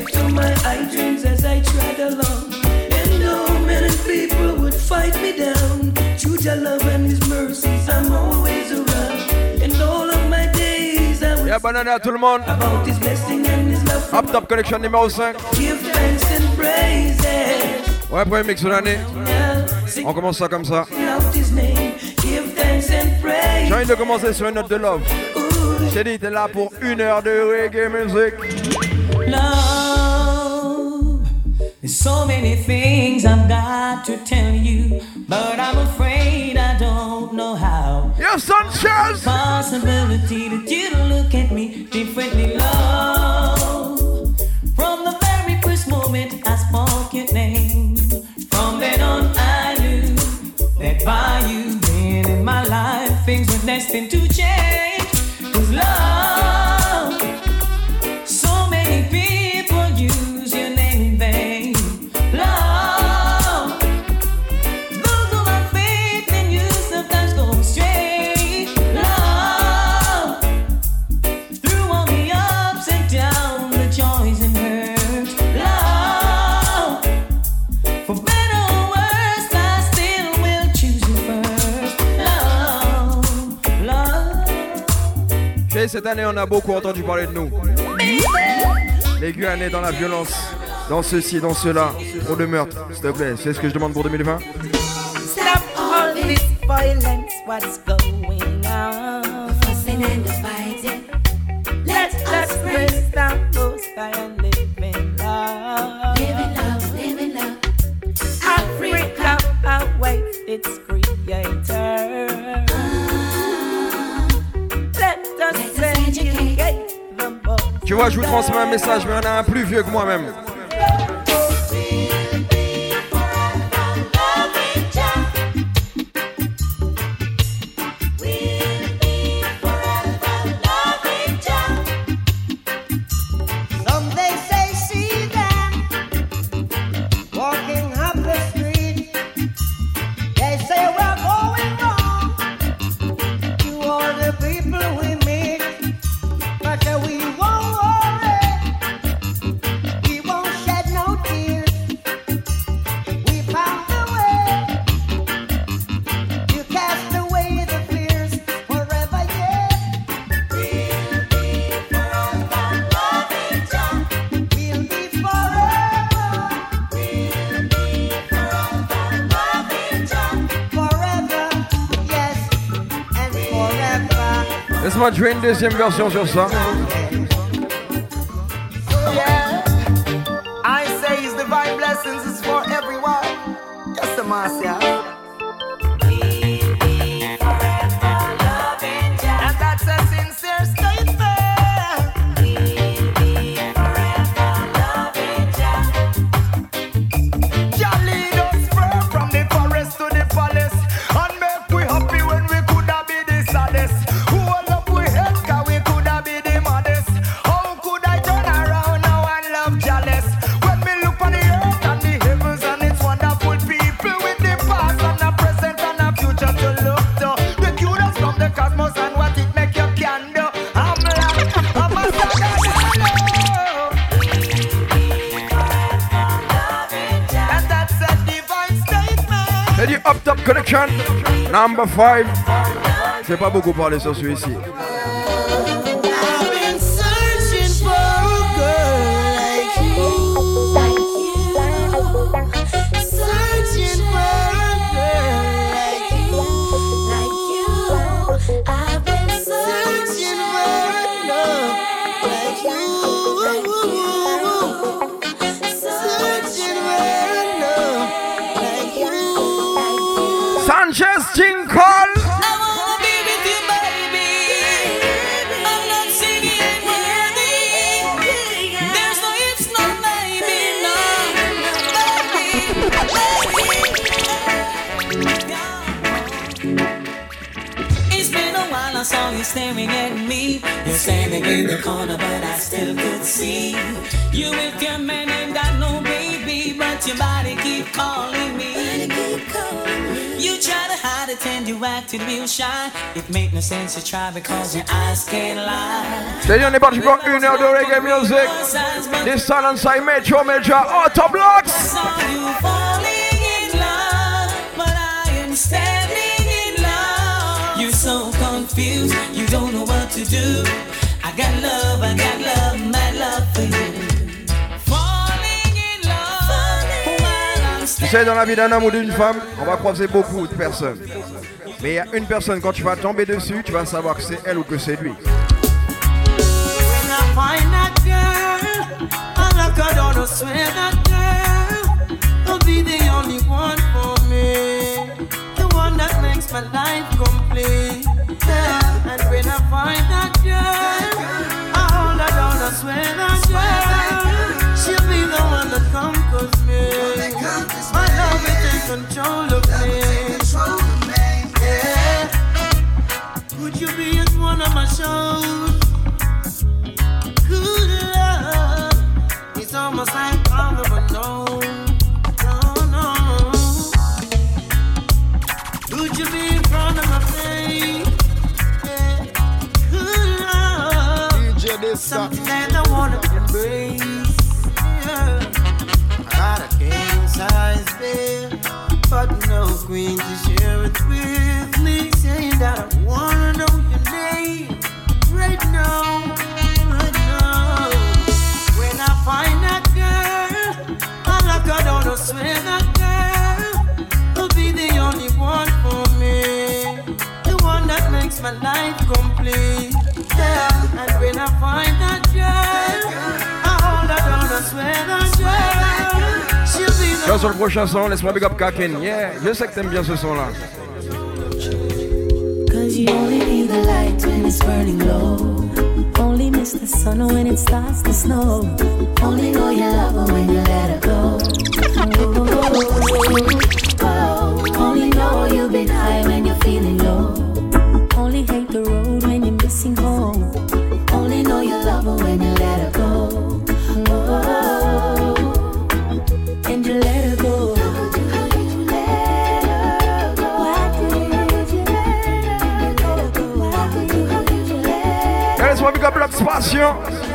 back to my high dreams as I along. And no people would fight me down. And all of my days, I yeah, à tout le monde. About Up Top Collection numéro 5. Ouais, premier mix de l'année. On commence ça comme ça. J'ai envie de commencer sur une note de love. J'ai dit, t'es là pour une heure de reggae music. Love. There's so many things I've got to tell you, but I'm afraid I don't know how. Your Sanchez! Possibility that you look at me differently, love. Cette année, on a beaucoup entendu parler de nous. Les Guyanais dans la violence, dans ceci, dans cela, pour le meurtre. S'il te plaît, c'est ce que je demande pour 2020 Tu vois, je vous transmets un message, mais il a un plus vieux que moi-même. Max Madrin, deuxième version sur ça. Number 5. Je vais pas beaucoup parler sur celui-ci. I've been standing in the corner, but I still could see you with your man ain't got no baby, but your body keep calling me. You try to hide it and you acted real shy. It make no sense to try because your eyes can't lie. Sejam debaixo you União do Reggae Music. This time and side Metro Media Hotta Blaxx. Standing in love. You're so confused, you don't know what to do. Tu sais, dans la vie d'un homme ou d'une femme, on va croiser beaucoup de personnes. Mais il y a une personne, quand tu vas tomber dessus, tu vas savoir que c'est elle ou que c'est lui. My life complete. Yeah. When I find that girl, I hold her down, I swear that girl, she'll be the one that conquers me. My love will take control of me. Yeah. Would you be at one of my shows? Good love. It's almost like Something that I wanna embrace. Yeah. I got a king size bed, but no queen to share it with me. Saying that I wanna know your name right now, right now. When I find that girl, I lock her down, I swear that girl will be the only one for me. The one that makes my life complete. Sur le prochain son, laisse-moi big. Yeah, je sais que t'aimes bien ce son-là. Cause you only need the light when it's burning low. Only miss the sun when it starts to snow. Only know you love her when you let her go. Only know you've been high when you're feeling laisse-moi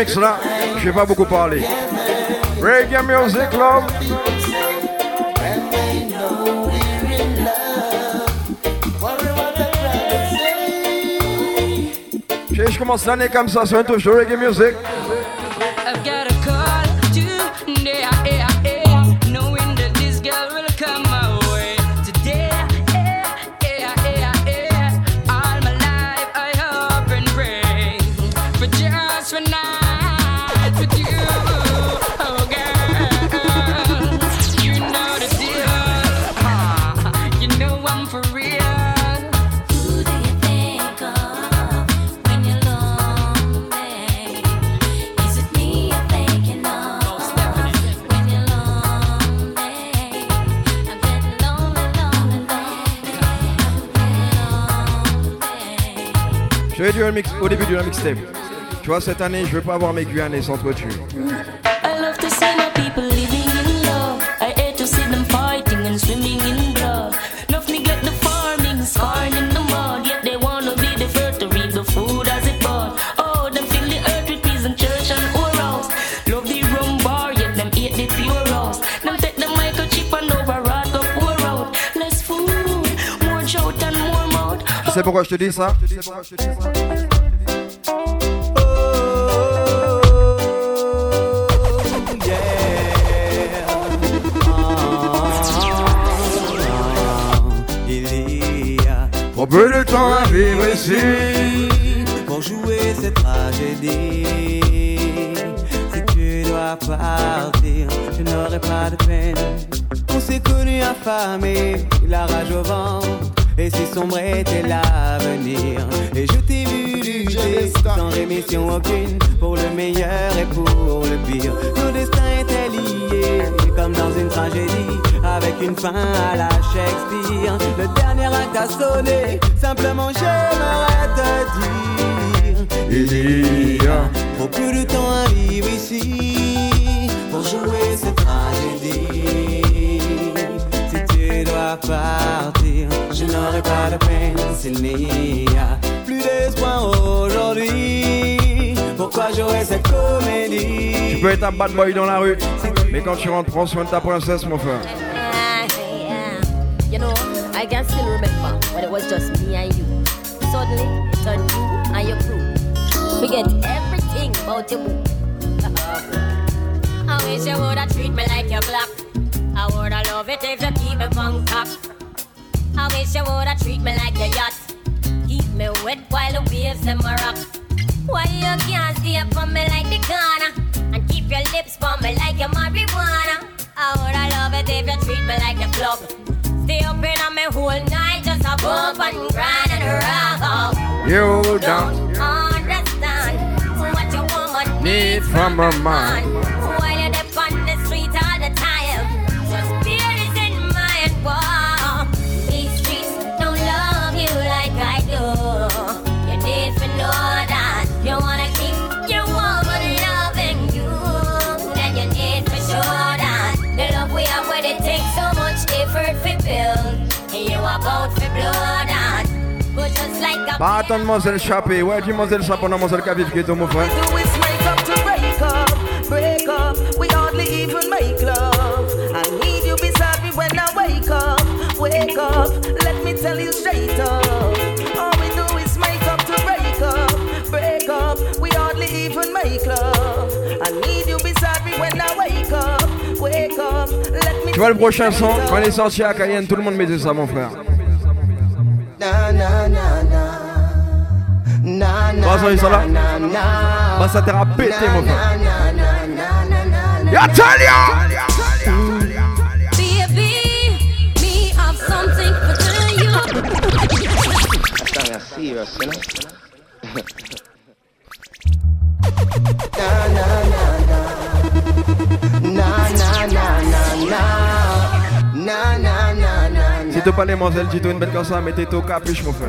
Tu es sur ce mix-là, je vais pas beaucoup parler. Reggae Music Club. People say when they know we're in love, worry what the crowd will say. Je je commence l'année comme ça, sur un touche de Reggae Music. Pure house. Them take the microchip and over rat up pour out. Less food, more shout and more mouth. Tu sais pourquoi je te dis ça peu de temps à vivre ici. pour jouer cette tragédie. Si tu dois partir, je n'aurai pas de peine. On s'est connus affamés, la rage au ventre. Et si sombre était l'avenir Et je t'ai vu lutter Sans rémission aucune Pour le meilleur et pour le pire Nos destins étaient liés Comme dans une tragédie Avec une fin à la Shakespeare. Le dernier acte a sonné Simplement j'aimerais te dire. Il y a Trop peu de temps à vivre ici Pour jouer cette tragédie. Si tu dois partir Je n'aurai pas de peine s'il n'y a plus d'espoir aujourd'hui. Pourquoi jouer cette comédie? Tu peux être un bad boy dans la rue, mais quand tu rentres, prends soin de ta princesse, mon frère. You know, I can still remember when it was just me and you. Suddenly, it turned you and your crew. Forget everything about your boo. I wish you woulda treat me like your block. I woulda love it if you keep me bunk up. I wish you woulda treat me like your yacht. Keep me wet while the waves them rock. Why you can't stay up on me like me like the club. Stay up in on me whole night just a bump and grind and rock. You Don't don't understand what your woman need from a man. while Pas attendre Mademoiselle Chappé. Ouais, dis Mademoiselle Chappé, on a Mademoiselle Kavif qui est mon frère. do is make up to break up, break up. We hardly even make love. I need you beside me when I wake up. Let me tell you straight up. All we do is make up to break up, break up. We hardly even make love. I need you beside me when I wake up, wake up. Let me Tu vois le prochain son Quand il est sorti à Cayenne, tout le monde mettait ça, mon frère. Na na. Trois ans, ils sont là. na, na, na. Bah, ça t'aura pété, mon frère. Na na na na na na na. Y'a Talia Baby, me have something to tell you. Song is serious, you know? Na na na na. Na na na na na. Na na na na na. Si t'as pas les mademoiselles, dis-toi une bête comme ça, mettez au capuche, mon frère.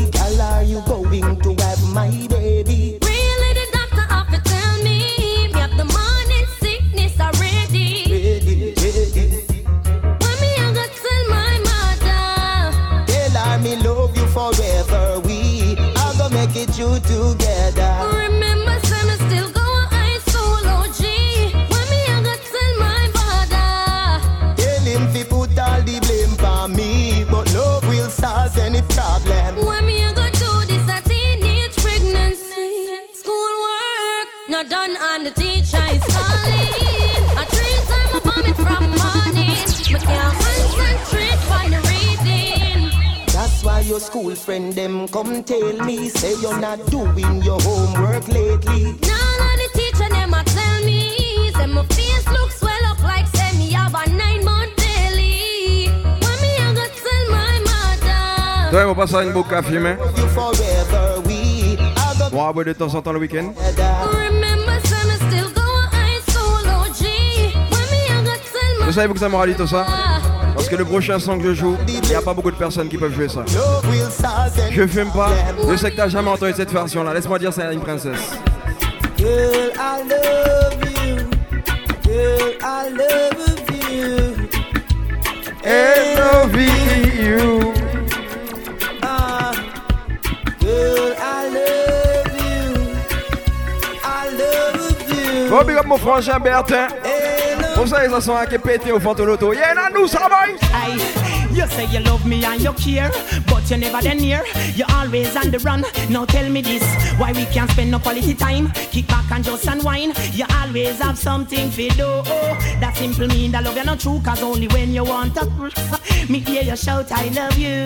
can't concentrate on the reading That's why your school friend them come tell me say you're not doing your homework lately. None of the teacher them a tell me Say my face look swell up like say me have a nine month belly When me I go tell my mother Toi, on passe à une boucle à fumer. You forever, we are gonna Bon, à de temps en temps le week-end. Remember Vous savez, vous que ça tout ça Parce que le prochain son que je joue, il n'y a pas beaucoup de personnes qui peuvent jouer ça. Je fume pas. Je sais que t'as jamais entendu cette version-là. Laisse-moi dire, c'est une princesse. Girl, I love you. Girl, I love you. L-O-V-E-U. Ah, girl, I love you. I love you. Bon, big up mon frangin Bertin. Hey, Pour ça, ils en sont un qui est pété au fantôme auto. Yeah, là, nous, ça va You say you love me and you care, but you're never then near. You're always on the run. Now tell me this, why we can't spend no quality time? Kick back and just unwind. You always have something for do. That simple mean that love you not true, cause only when you want to. Me hear you shout, I love you.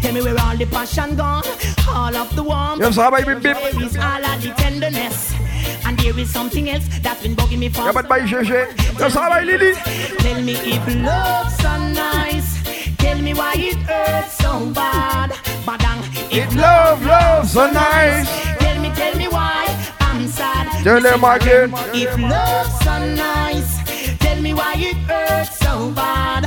Tell me where all the passion gone, all of the warmth. Yes, sir, baby, bip. Where is all of the tenderness? And there is something else that's been bugging me for. Pas de bail GG. Yes, sir, baby, Lily. Tell me if love's so nice. Tell me why it hurts so bad. Badang, if It love, love so nice. Tell me, tell me why I'm sad. Tell them again. If love's so nice, tell me why it hurts so bad.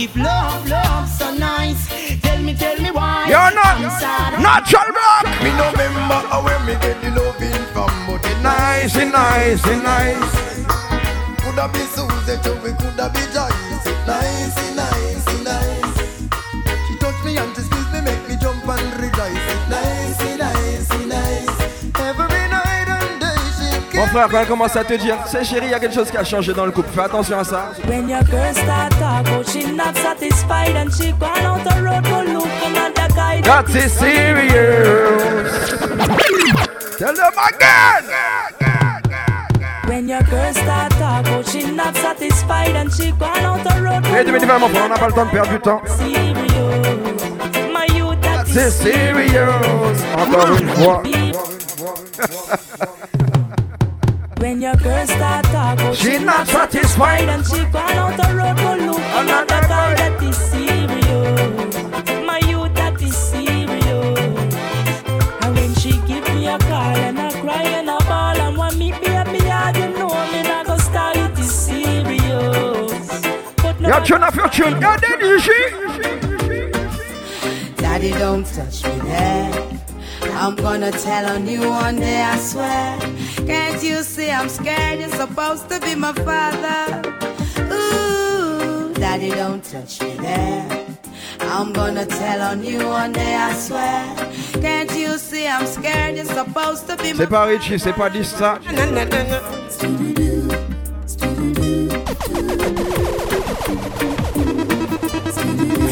Badang, if love, love's so nice, tell me, tell me why You're not I'm sad. natural black. Me no remember how when me get the loving from, but it Nice, it nice, it nice. Coulda be Susie too, we coulda be Joyce. It nice, it nice, it nice. Frère, quand elle commence à te dire, c'est chérie, il y a quelque chose qui a changé dans le couple. Fais attention à ça. When your girl start talk out, she not satisfied and she gone out the road to look for another guy. That is serious. Tell them again. When your girl start talk out, she not satisfied and she gone out the road to Hey, tu look mon frère, on n'a pas le temps de perdre du temps. serious. My youth that C'est is serious. Encore une fois. When your girl start talking, out, oh, She not satisfied. and she gone out the road to look for another guy that is serious. My youth that is serious. And when she give me a call and I cry and I ball and want me baby, I you know me not go start it is serious. But no Your tune off your tune. You're dead, you see? Daddy, don't touch me there. I'm gonna tell on you one day, I swear. Can't you see I'm scared? You're supposed to be my father. Ooh, Daddy, don't touch me there. I'm gonna tell on you one day, I swear. Can't you see I'm scared? You're supposed to be my C'est pas Richie, c'est pas Dysta.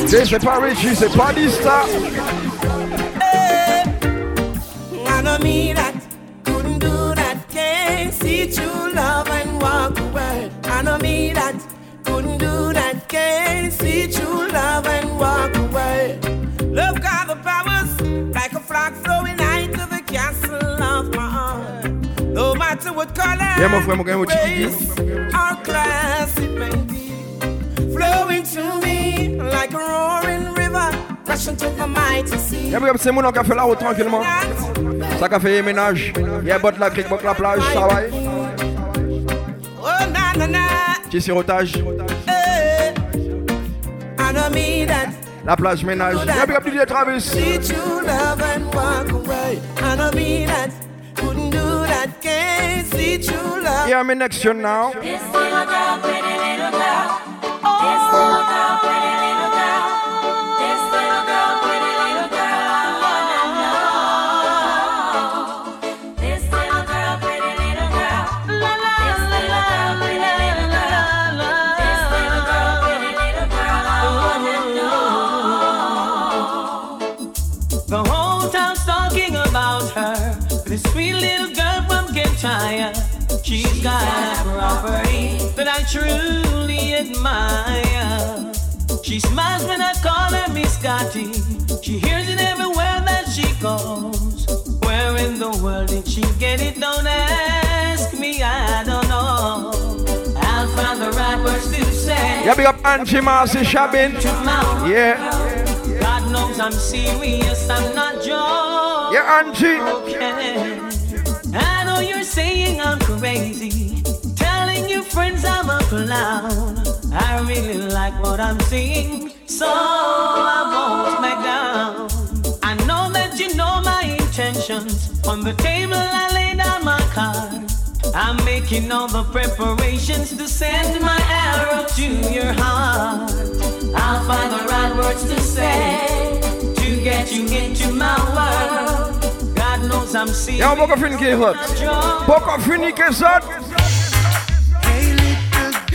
C'est c'est pas Richie, c'est pas Dysta. I eh, know me that couldn't do that. True love and walk away. I know me that couldn't do that. Can't see true love and walk away. Love got the powers like a flag flowing out to the castle of my heart. No matter what color, race, or class it may be, flowing to me like a roaring river, rushing to the mighty sea. Y'a c'est mon qui a fait la route tranquillement. Ça fait bot la crique, bot la plage, ça va. Oh na na na. Petit sirotage. Eh, I know me that La plage ménage. Y'a bien plus de Travis. see true love and walk away. I know me that couldn't do that. Can't see true love. Yeah, me next tune now. This truly admire. She smiles when I call her Miss Scotty. She hears it everywhere that she goes. Where in the world did she get it? Don't ask me, I don't know. I'll find the right words to say. Y'a big up Angie Marcy Shabin. Yeah. God knows I'm serious, I'm not joking. Yeah, Angie. I know you're saying I'm crazy, friends I'm a clown. I really like what I'm seeing, so I won't back down. I know that you know my intentions. On the table, I lay down my cards. I'm making all the preparations to send my arrow to your heart. I'll find the right words to say to get you into my world. God knows I'm serious. Y'a beaucoup fini qui est hot. Beaucoup fini qui est hot.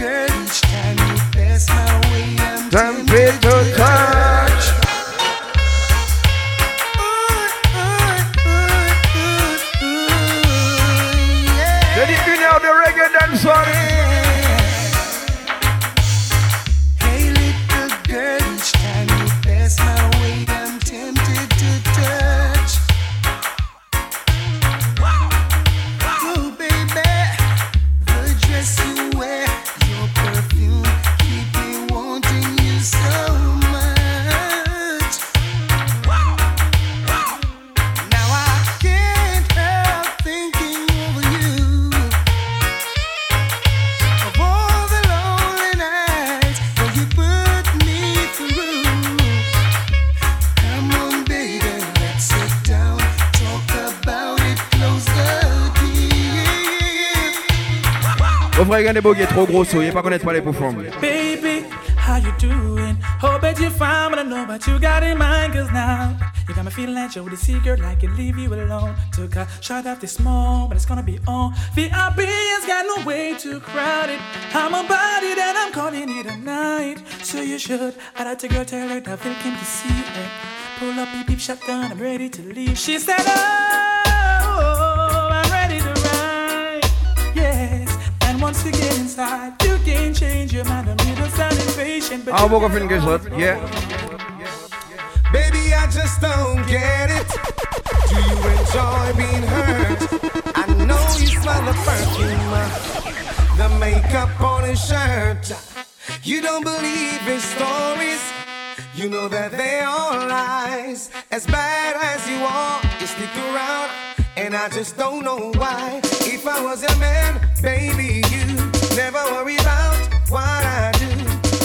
Girl, each time you pass my way, I'm tempted to touch. Une heure de reggae dancehall. Baby, how you doing? Oh, Hope that you're fine, but I know what you got in mind. Cause now you got me feeling like you're the secret, like I leave you alone. Took a shot this small, but it's gonna be on. VIP has got no way to crowd it. I'm a body that I'm calling it a night. So you should. I like to girl, tell her that Phil came to see her. Pull up, beep, beep, shotgun, I'm ready to leave. She said, Oh, get you can change your mind. I'm little sound impatient, but you bon, qu'on fait une yeah. Baby, I just don't get it. Do you enjoy being hurt? I know you smell the perfume, the makeup on his shirt. You don't believe his stories. You know that they are lies. As bad as you are, you stick around. And I just don't know why. If I was a man, baby, you never worry about what I do.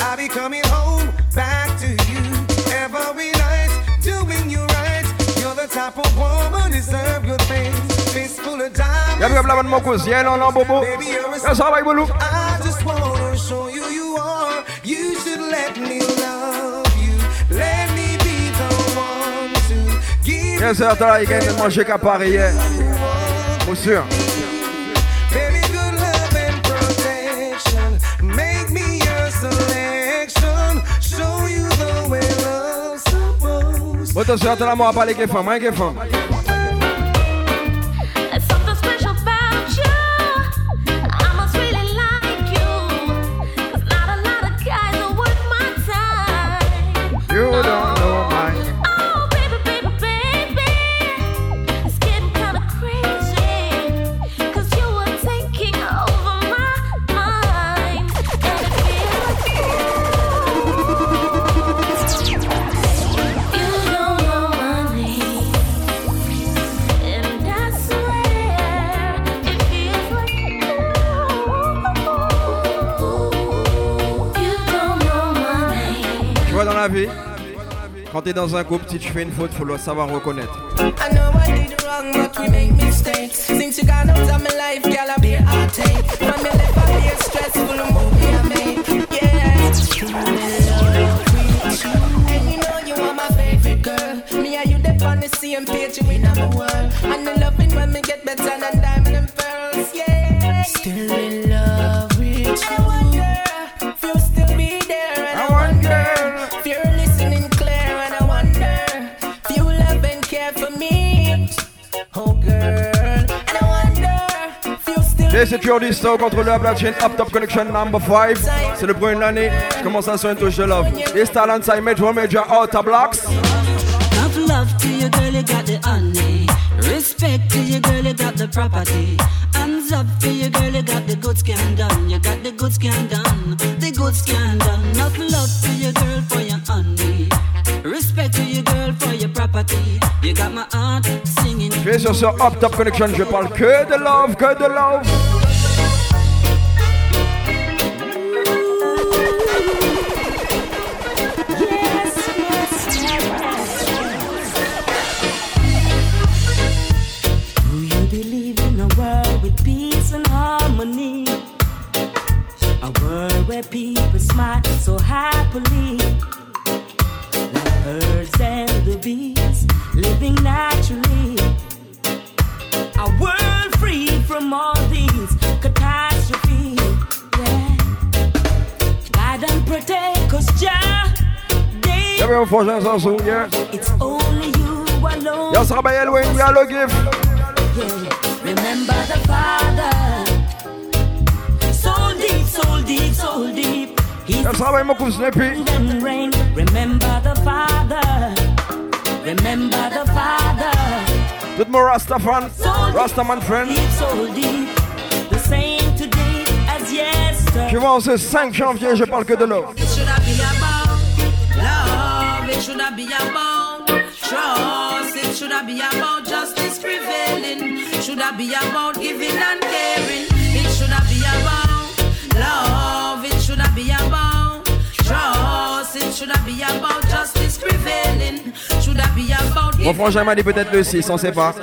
I'll be coming home back to you every night, doing you right. You're the type of woman deserve good things. Fistful of diamonds. Y'a bobo. Y'a ça va. I just wanna show you you are. You should let me love you. Let me be the one to give Bien sûr, t'as là, il gagne de manger qu'à Paris, yeah. Pour sûr. You. 'Cause not a lot of guys are worth my time. You don't quand t'es dans un couple, si tu fais une faute, faut le savoir reconnaître. I know I did wrong, but we make mistakes. Since you gone out of my life, girl, I be a heartache. When me left, I be a stressful movie I made. Yeah, true love with you. And you know you are my favorite girl. Me and you dip on the same page, we number one. And the loving when me get better than diamond and pearls. Yeah, still in love du stock contre le Appalachian Up Top Connection number 5. C'est le premier de l'année. Je commence à sur une touche de love. This talent side Metro Media Hotta Blaxx. Enough love to your girl, you got the honey. Respect to your girl, you got the property. Hands up for your girl, you got the good scan done. You got the good scan done. The good scan done. Enough love to your girl for your honey. Respect to your girl for your property. You got my heart. Je vais sur ce Up Top Connection. Je parle que de love, que de love. Do you believe in a world with peace and harmony? A world where people smile so happily. Like birds and the bees living naturally. From all these catastrophes. Yeah. Guide and protect us, Jah. Also, yeah. It's only you alone. Yes, Rabbi Elwin, we are. Remember the Father. Soul deep, soul deep, soul deep. He's Yes, Snippy. and rain. Remember the Father. Remember the Father. Tout mon Rastafan, Rastaman friend. deep, soul deep. The same today as yesterday. Tu vois, en ce 5 janvier, je parle que de l'eau. It should have been about love. It should have been about trust. It should have been about justice prevailing. Should have been about giving and caring. It should have been about love. It should have been about trust. It should have been about justice prevailing. Should have been about Mon frangin m'a dit peut-être le 6, on sait pas.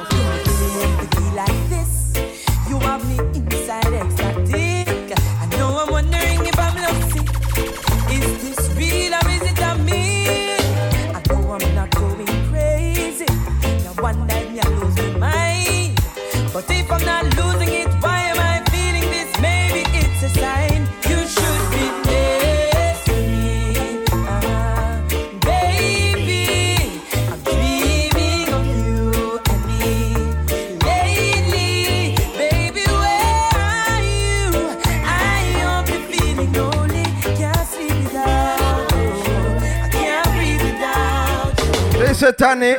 Cette année,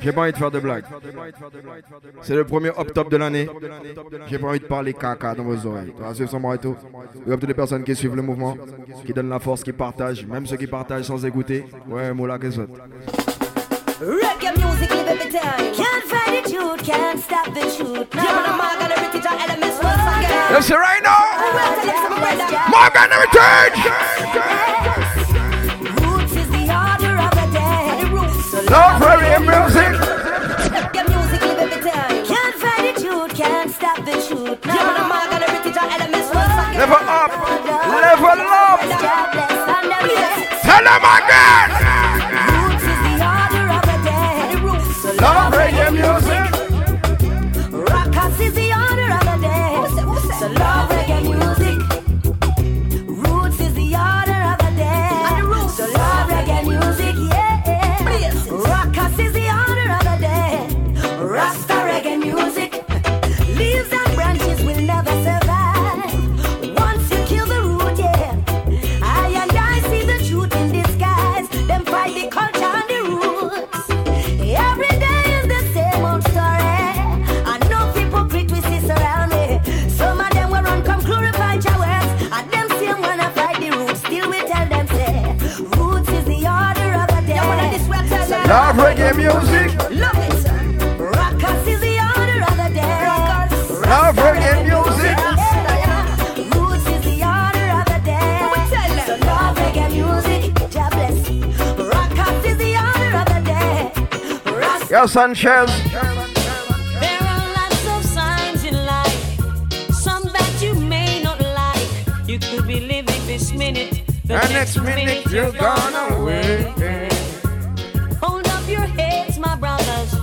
j'ai pas envie de faire de blagues. C'est le premier octobre de l'année. J'ai pas envie de parler caca dans vos oreilles. C'est son et tout. Toutes les personnes qui suivent le mouvement, qui donnent la force, qui partagent, même ceux qui partagent sans écouter. Ouais, Moula, qu'est-ce que Reggae music live every time. Can't fight the truth, can't stop the truth. Now yeah. I'm gonna repeat our elements once again. Yes, sir, right now. Morgan Heritage. Love reggae music. Reggae music live every time. Can't fight the truth, can't stop the truth. Now I'm gonna repeat our elements once again. Level up, level up. Tell them again. Yes, Sanchez. There are lots of signs in life, some that you may not like. You could be living this minute, the And next, next minute you're gone away. Hold up your heads, my brothers.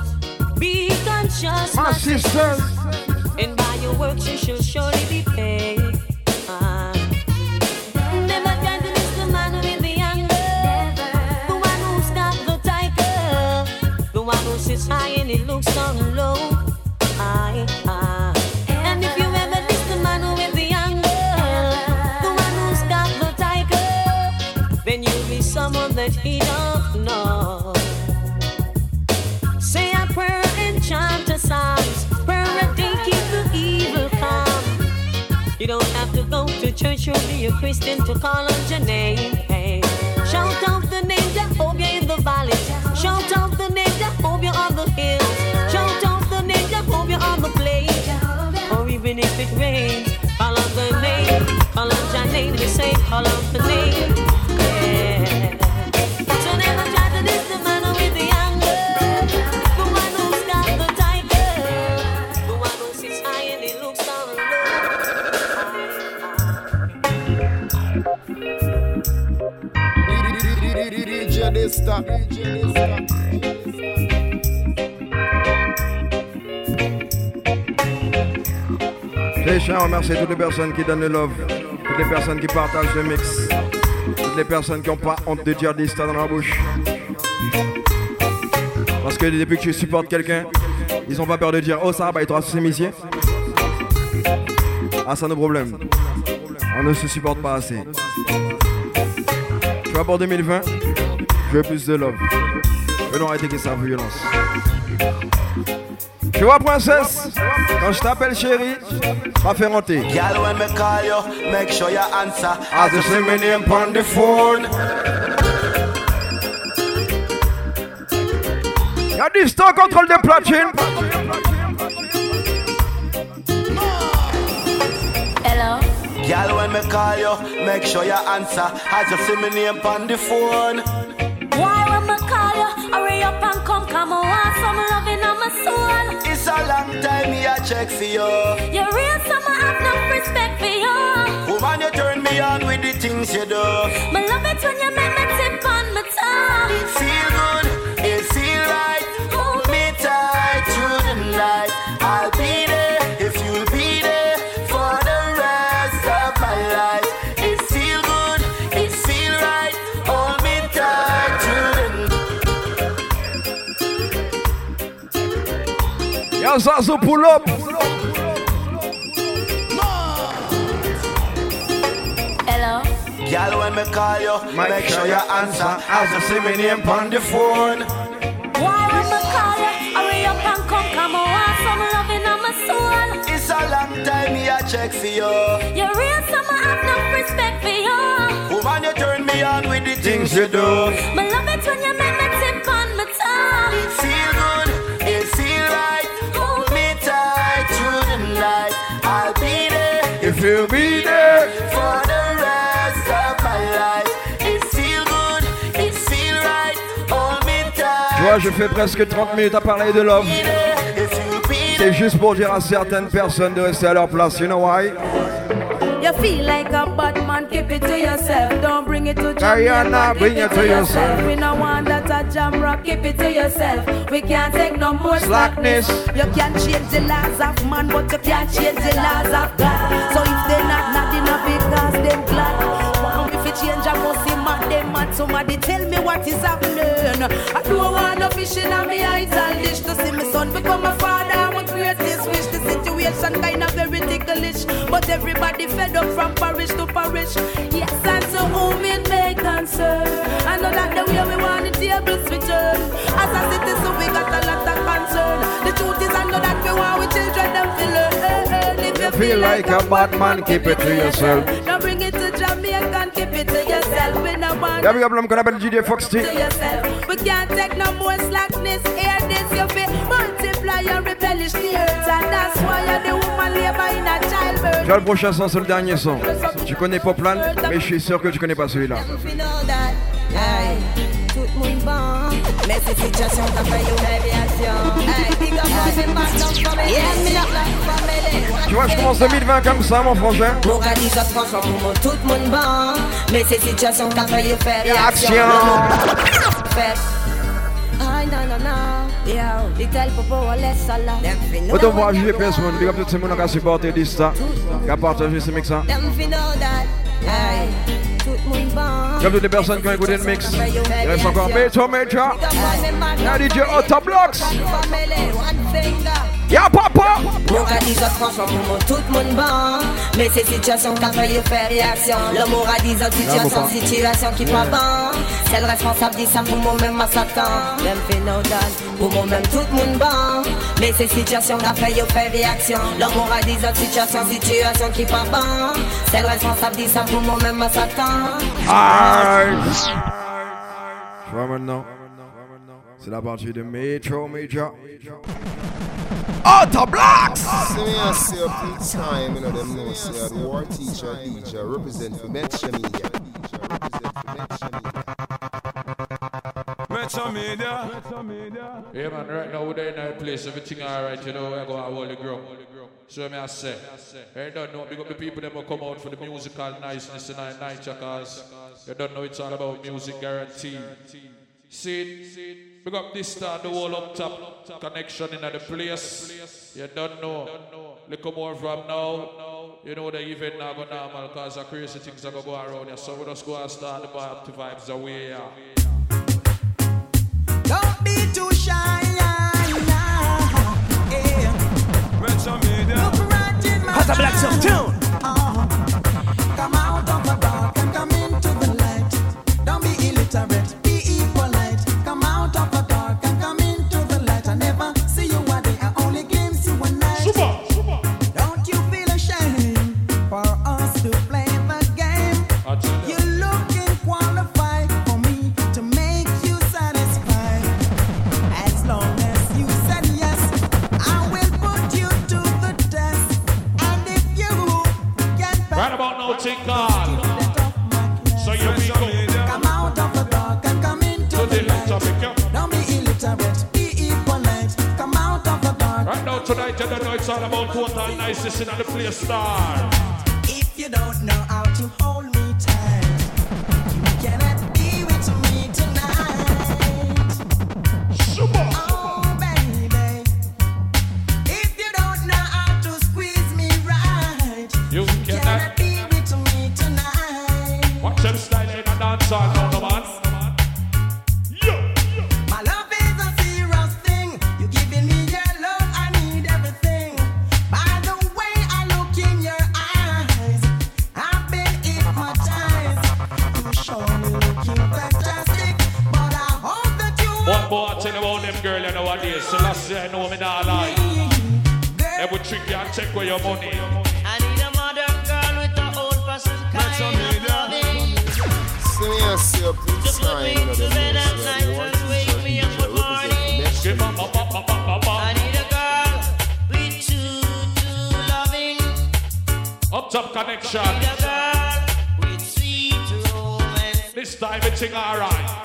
Be conscious, My sisters. And Christian to call on your name. Hey. Shout out the name Jehovah in the valley. Shout out the name Jehovah on the hills. Shout out the name Jehovah on the plains. Or even if it rains, call on the name. Call on your name. We say, call on Les chers, remercie toutes les personnes qui donnent le love, toutes les personnes qui partagent le mix, toutes les personnes qui n'ont pas honte de dire des stars dans la bouche. Parce que depuis que tu supportes quelqu'un, ils n'ont pas peur de dire Oh, ça bah, il te ce métier. Ah, ça nos problèmes. On ne se supporte pas assez. Tu vois, pour 2020, je veux plus de love. Je veux arrêter que sa violence. Tu vois, princesse, quand je t'appelle chérie, pas faire honter. Girl, when me call you, make sure you answer. As the same name on the phone. Y'a du stock contrôle de platine. Hello. Girl, when me call you, make sure you answer. As you see me name on the phone. Why when me call you, hurry up and come, come on, soul. It's a long time me a check for you. You're real summer have no respect for you. Woman, you turn me on with the things you do. Me love it when you make me tip on my tongue. It feel good, the Y'a pull up. Hello. Girl, when me call you, make, sure you answer. As you see me name on the phone. Why when me call you, hurry up and come, come on, want some loving on my soul. It's a long time me a check for you. You real summer have no respect for you. Woman, you turn me on with the things you do. Me love it when you make me je fais presque 30 minutes à parler de love. C'est juste pour dire à certaines personnes de rester à leur place. You know why? You feel like a bad man, keep it to yourself. Don't bring it to Jamaica, bring it to yourself. We no want that a jam rock, keep it to yourself. We can't take no more Slackness. slackness. You can change the laws of man, but you can't change the laws of God. So if they not not enough because them glad. If you change, I must them mad. Somebody tell me what is happening. I don't want no fish in my eyes and dish to see my son become a father. I My greatest wish. The situation kind of very ticklish, but everybody fed up from parish to parish. Yes, and to whom it may concern. I know that the way we want the tables return. As a citizen, we got a lot of concern. The truth is, I know that we want we children them to learn. If you Feel like a bad man, keep it to yourself. Keep it to yourself. We no want Y'a big up l'homme qu'on appelle DJ Foxty. to yourself. We can't take no more slackness. Hear this, you feel multiply and replenish the earth. And that's why you're the woman labor in a Tu childbirth. vois, le prochain son, c'est le dernier son. Tu connais Poplan, mais je suis sûr que tu connais pas celui-là. Mais qu'a fait une big up back down. Yeah, me not like. Tu vois, je commence 2020 comme ça, mon frangin. Mon gars dit ça franchement pour moi tout le monde bon. Mais ces situations qu'a fait une faire réaction. Réaction. Fait. Aïe, non, non, non. Yo, little popo, on laisse ça là. Them fi know Autant voir what you JPS, want. man. Big up tout ce monde qui a supporté Dysta, qui a partagé ce mix. hein. Them fi know that. Aye, tout le monde bon. Comme toutes les personnes qui ont écouté le mix. Il reste encore Major Major. Y'a DJ Hotta Blaxx. Y'a Papa. Mon gars dit ça franchement pour moi tout le monde bon Mais ces situations qu'a failli faire réaction L'amour a dit autres situations, situation qui pas bon C'est le responsable dit ça pour moi-même à Satan Même fait no done, pour moi-même tout le monde bon Mais ces situations qu'a failli faire réaction L'amour a dit autres situations, situation qui pas bon C'est le responsable dit ça pour moi-même à Satan Aïe. Tu vois maintenant C'est la partie de Metro Major. Hotta Blaxx. See me I say up in time, you know them know say the war teacher, teacher, represent for Metro Media. Metro Media. Yeah, man, right now we're in that place. Everything alright, you know, we're going to hold the ground. So, me I say, hey, don't know, big up the people that will come out for the musical niceness tonight, night, cause you don't know it's all about music guarantee. See it? Big up this star, the whole up top connection in the place. You don't know. Little more from now. You know the event now go normal because the crazy things are going to go around here. So we just go and start the vibe to vibes away. Yeah. Don't be too shy. Yeah. Look right in my eyes. it's all about total niceness in the place, star. If you don't know how to hold This time it's alright.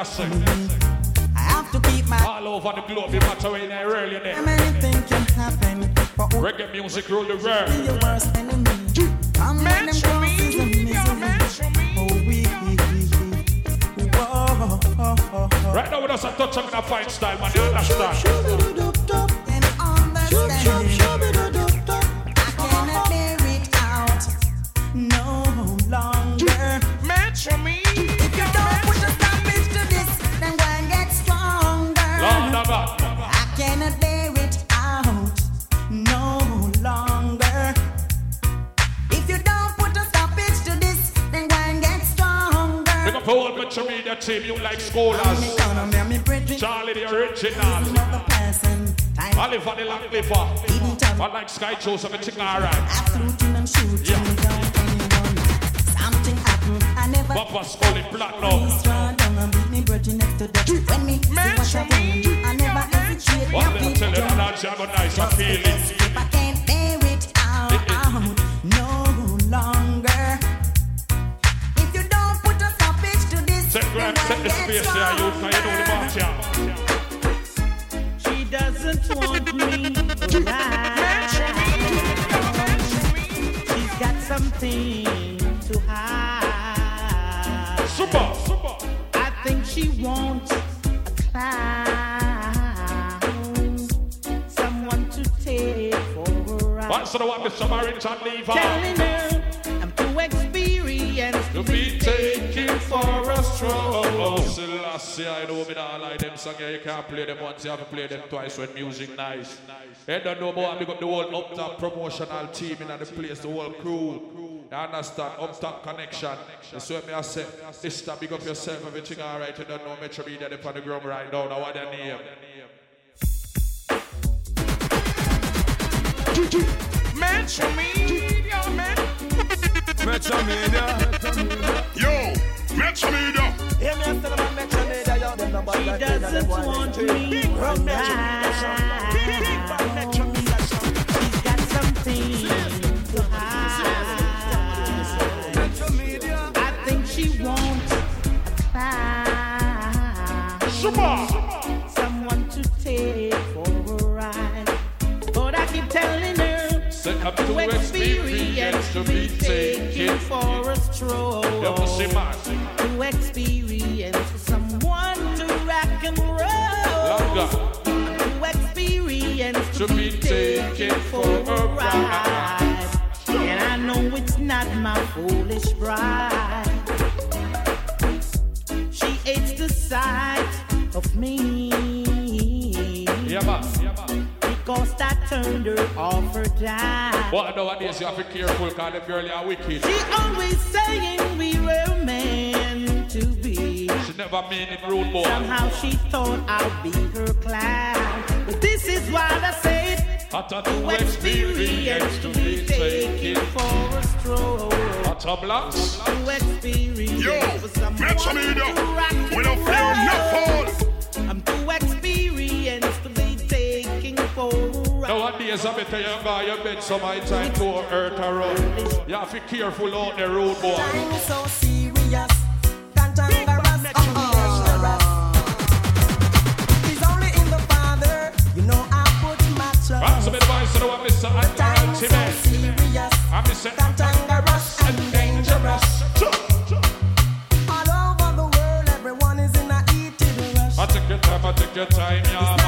I say? I have to keep my All over the globe, you matter where you there, early there. anything can happen. Reggae music rule the world. Be your worst enemy? Come when them crosses and misery. Oh, we. Whoa, oh, oh, oh. Right now, with us, I touch them in a fine style, team, you like scholars. Charlie the original. Oliver the long liver. I like Sky Joseph, everything alright. Shooting and shooting without anyone. Something happened. I never. Papa Scully Platinum. Run down me virgin next to death. When me see what I I never hesitate. What did I tell you? people That I go nice and feel it. Set you, you here. She doesn't want me around. She's got something to hide. Super, super. I think she wants a clown, someone to take for a ride. What's the one, Mr. Barrington Levy? Telling her for a stroll. Oh, Selassie, I know me not like them song here. You can't play them once, you have to play them twice when music nice. They don't know about big up the whole up top promotional team in the place, the whole crew. You understand? Up top connection. That's what me I say. Sister, big up yourself, everything alright. You don't know Metro Media, they on the ground right now. Now what their name? Metro Media, man. Metro Media. Yo, Metro Media. Hear me and tell them Metro Media, yo, them number She one, them doesn't want me Run Metro Media, son. Big bad Metro Media. She's got something to hide. I think she wants a clown, someone to take for a ride. But I keep telling her Set up to to experience to be taken for a stroll. You pussy man. To experience someone to rock and roll. Experience To be taken for a ride. And I know it's not my foolish bride. That turned her off her dime. But nowadays you have to be careful because them girls are wicked. She always saying we were meant to be. She never mean it rude boy. Somehow she thought I'd be her clown. But this is why I said Hotter to to experience experience to to be be taken taken. for a stroll. Hotta Blaxx. To experience Yo, for someone Metro Media. to rock and We don't fear no roll. our days are better, you your bed so my time to hurt a. You have to be careful out the road, boy. Time so serious, cantankerous, uh-huh. only in the Father, you know I put my trust. Some advice to what Mr. Ultimate. Time so serious, I'm Mr. cantankerous and dangerous. All over the world, everyone is in a heated rush. I take time, I take your time, yeah.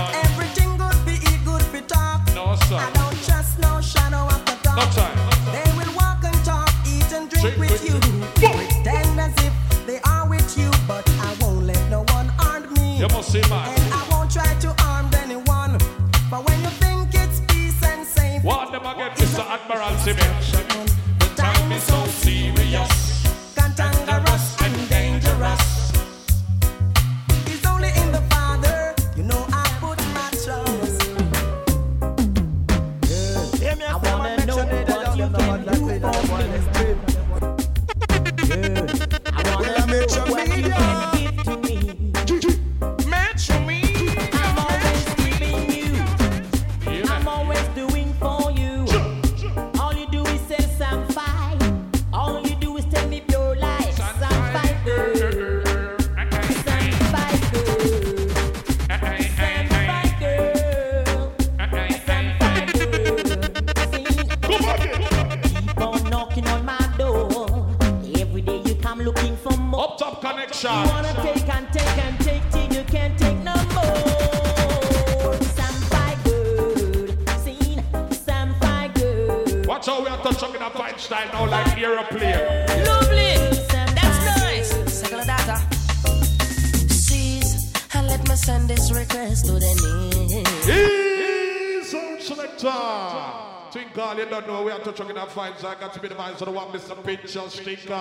Eat and drink Drink with you. Pretend as if they are with you, but I won't let no one harm me. You must see, man. And I won't try to harm anyone. But when you think it's peace and safe, What them again, Mr. Admiral Tibet, man? Don't know we are touching a. Got to be the vibes of the one, Mr. Pinchers, Twinkle.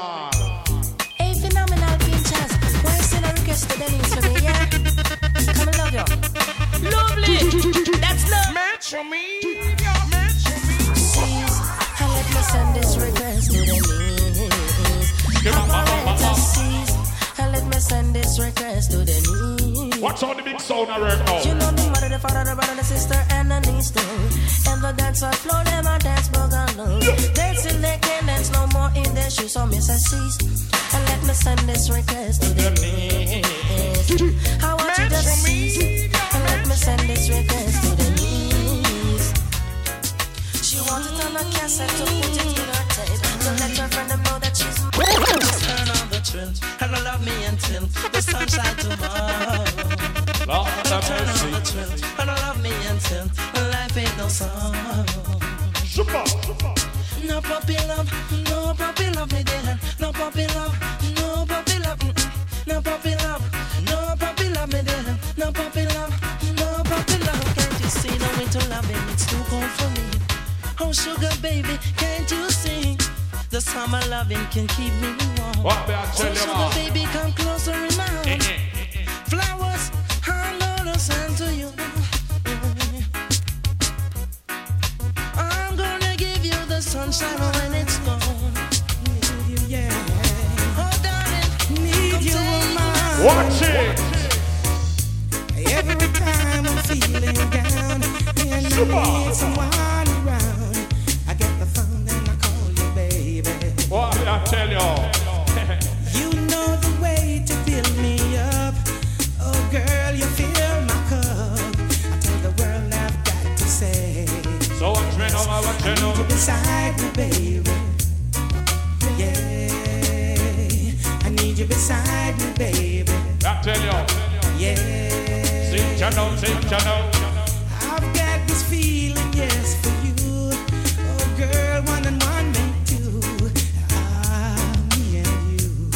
Hey, phenomenal pinchers. Why send a request to the knees for me, yeah? Come and love you. Lovely, that's love. Match for me. Cease and let me send this request to the knees. Operator, cease and let me send this request to the knees. Watch out the big sound I work now. You know the mother, the father, the brother, the sister, and the niece too. And the dancer floor, them a dance boogaloo. Dancing they can't dance no more in their shoes, so Miss I cease. And let me send this request to the knees. I want you to cease. And let me send this request to the knees. She wants it on a cassette to put it in her tape. To let her friend know that she's Just turn on the trend and love me until the sunshine tomorrow. Puppy love, no puppy love me there. No puppy love, no puppy love, mm-mm. no puppy love, no puppy love me there. No puppy love, no puppy love. Can't you see no way to love him? It's too cold for me. Oh sugar baby, can't you see? The summer loving can keep me warm. What me I Oh sugar baby, come closer in my arms. Watch it. Every time I'm feeling down and I need someone around, I get the phone and I call you, baby. What me I tell y'all? You know the way to fill me up. Oh, girl, you fill my cup. I tell the world I've got to say. So now, watch me I need you beside me, baby. Yeah, I need you beside me, baby. Tell you. Yeah, now, sit you now. I've got this feeling, yes, for you. Oh, girl, one and one make two. Ah, me and you.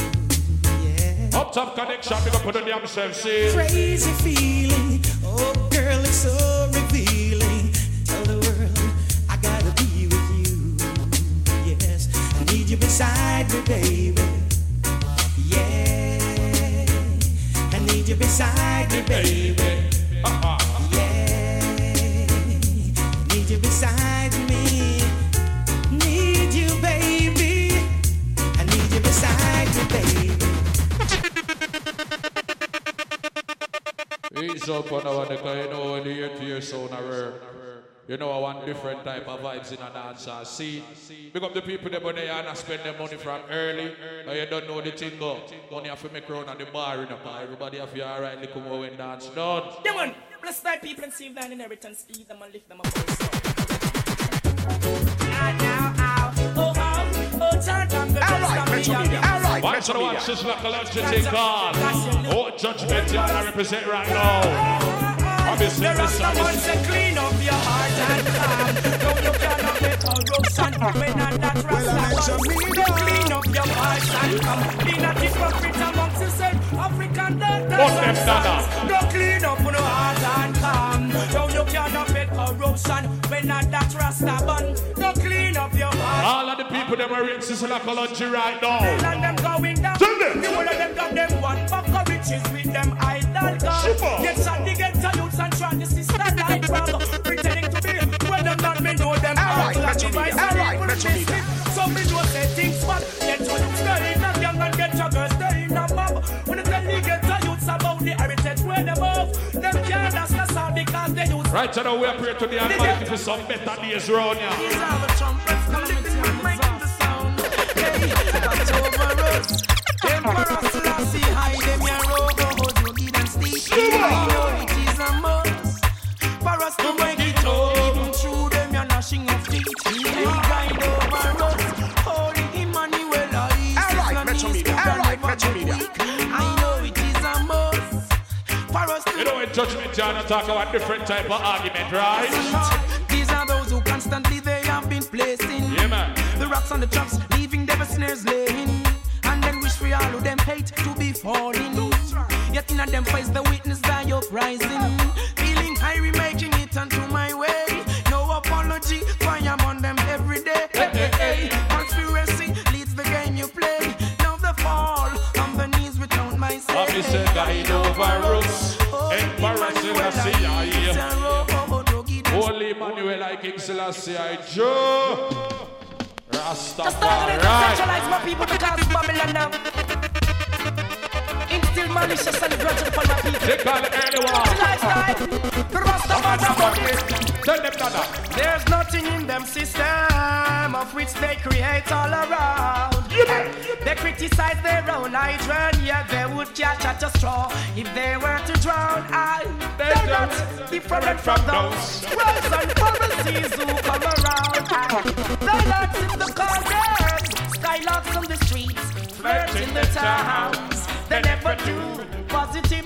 Yeah. Up top connection, we gonna put on themselves, see. Crazy feeling. Oh, girl, it's so different type of vibes in a dance hall. See, big up the people that money and I spend their money from early. And you don't know the thing go. Money have to make round at the bar in the bar. Everybody have to alright look more when dance done. Yeah, man. Bless thy people and save thine inheritance. Feed them and lift them up. Oh, oh, oh, turn up Alright, Metro Media. Alright, Watch Right, so watch this like a lunch thing called. What judgment you wanna represent right now? Obviously, The this Rasta man say clean up your heart and calm. No, you cannot make corruption when not that Rasta. You clean up your heart and calm. Clean up hypocrite amongst yourself. African Fuck them, and. No clean up no heart and calm. No, you cannot make corruption when not that Rasta. No clean up your heart. All of the people that are racist like right now. And them going down. Whole of them got them one buck of riches with them idol them off, them can't ask us all because they use Right, so now we are praying to the Almighty for some better days around here. these are the trumpets calamity and making the sound. Hey, watch over us. Emperor know, in judgment, you're not talking about different type of argument, right? These are those who constantly they have been placing Yeah, man. the rocks on the traps, leaving devil snares laying, and then wish for all who them hate to be falling. Yet in a them face the witness die uprising, feeling high, making it onto my way. No apology, fire on them every day. Hey, hey, hey. Conspiracy leads the game you play. Now the fall on the knees without my say. Obviously, guide over us. Emperor Selassie, I Holy Emmanuel, I King Selassie, I Joe. Just talking to Rastafari. centralize my people because Babylon now. Instill malicious and upon my people. They call it. Lifestyle. Rastafari Tell them that. There's nothing in them system of which they create all around. They criticize their own hydrant, yeah, they would catch at a straw if they were to drown. I, they're not different from those rogues and Pharisees who come around. They're not in the corners, skylocks on the streets, flirt in the towns. They never do positive,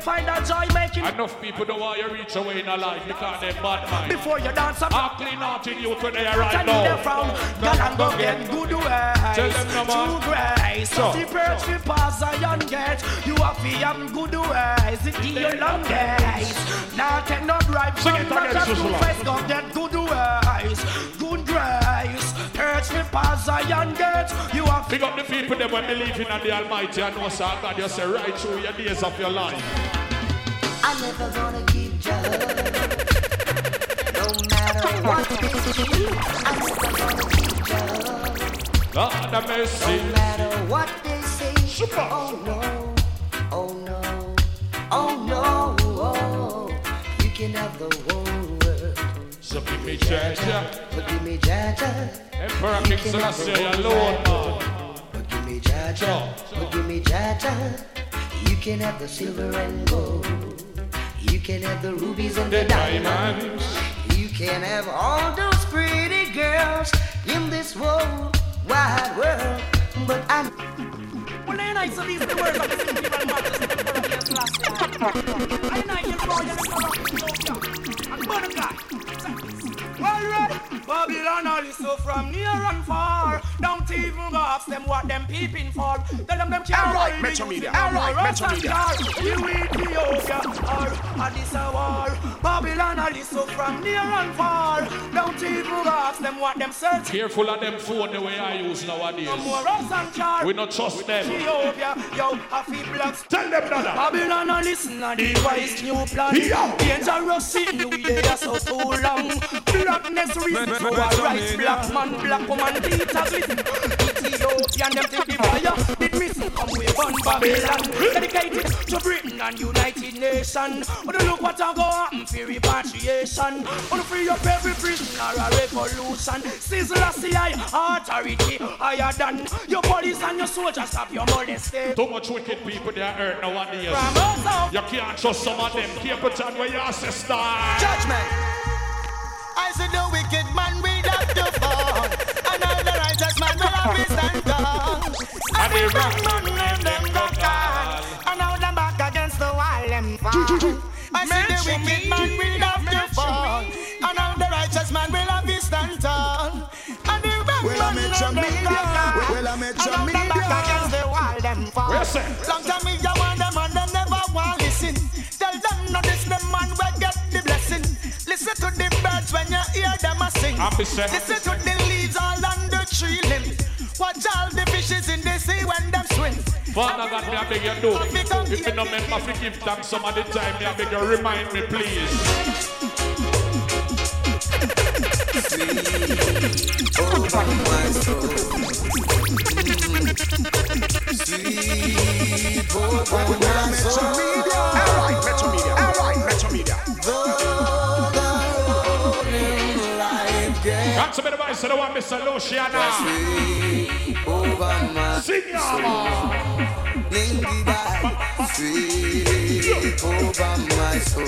find a joy making Enough people don't want you reach away in a life because they're bad mind. before you dance up. I'll clean out in you when they are Tell right they're from God and go get good ways. Tell them no more. True grace. So. The perch we pass young get. You have to have good ways. It give you long days. Now take no bribe Sing from the true Susula. face. Go get good Big up the people that when believing in the Almighty and know sir God, you say right through your days of your life. I'm never gonna give you No matter what I'm never gonna give you Lord have mercy. No matter what they say. Oh no, oh no, oh no, oh. You can have the whole world. So give me Jaja. But give me Jaja. Emperor King can have the Selassie whole alone, world. man. But give me Jaja. But give me Jaja. You can have the silver and gold. You can have the rubies and the, The diamonds. You can have all those pretty girls in this whole wide world. But I'm Well, then I so these are the words of the simple and modest Emperor King last time. i'm know you're royal and Ethiopia. And Mordecai. Well, right. Babylon all is so from near and far. Don't even go ask them what them peeping for. Tell them them can't Alright, roll Metro Media, alright, Metro Media. star. You Ethiopia or Addis a war. Babylon all is so from near and far. Don't even go ask them what them search Careful of them phone the way I use nowadays. no more us and car. We not trust them. Ethiopia, yo, happy blacks. Tell them that. Babylon and listen to the wise new plan. Yo. Dangerous sitting we there so so long. Blackness reason so I rise. Black man, black woman, Peter glisten. Ethiopian them take the fire. Did missing come we burn Babylon. Dedicated to Britain and United Nations. Wanna look what I go happen for repatriation. Wanna free up every prisoner a revolution. Sizzle a CI authority higher than your police and your soldiers. Stop your molestation. Too much wicked people they are hurt nowadays. From us out. You can't trust some of them. Keep it on where your ancestors. Judgment. I said the wicked man will have to fall, and all the righteous man will have to stand tall. And And the wrong man name them got caught. And now them back against the wall, them fall. I see the wicked man will have to fall. And now the righteous man will have to stand tall. And the wrong Well, man met name them media. got caught. Well, And your now them back against the wall, them fall. Yes. Long time me ya want them and them never want listen. Tell them no this the man will get the blessing. Listen to the birds when you hear them a sing. Happy sir. Listen to the leaves all on the tree limb. Watch all the fishes in the sea when them swim. Father God, me I beg you do. If you don't remember to give thanks some of the time, me I beg you remind me, please. over my soul. Sweet over my soul. Alright, Metro Media. Gets Got some advice to the one, Mr. Luciano. Sing y'all. Sweet over my soul.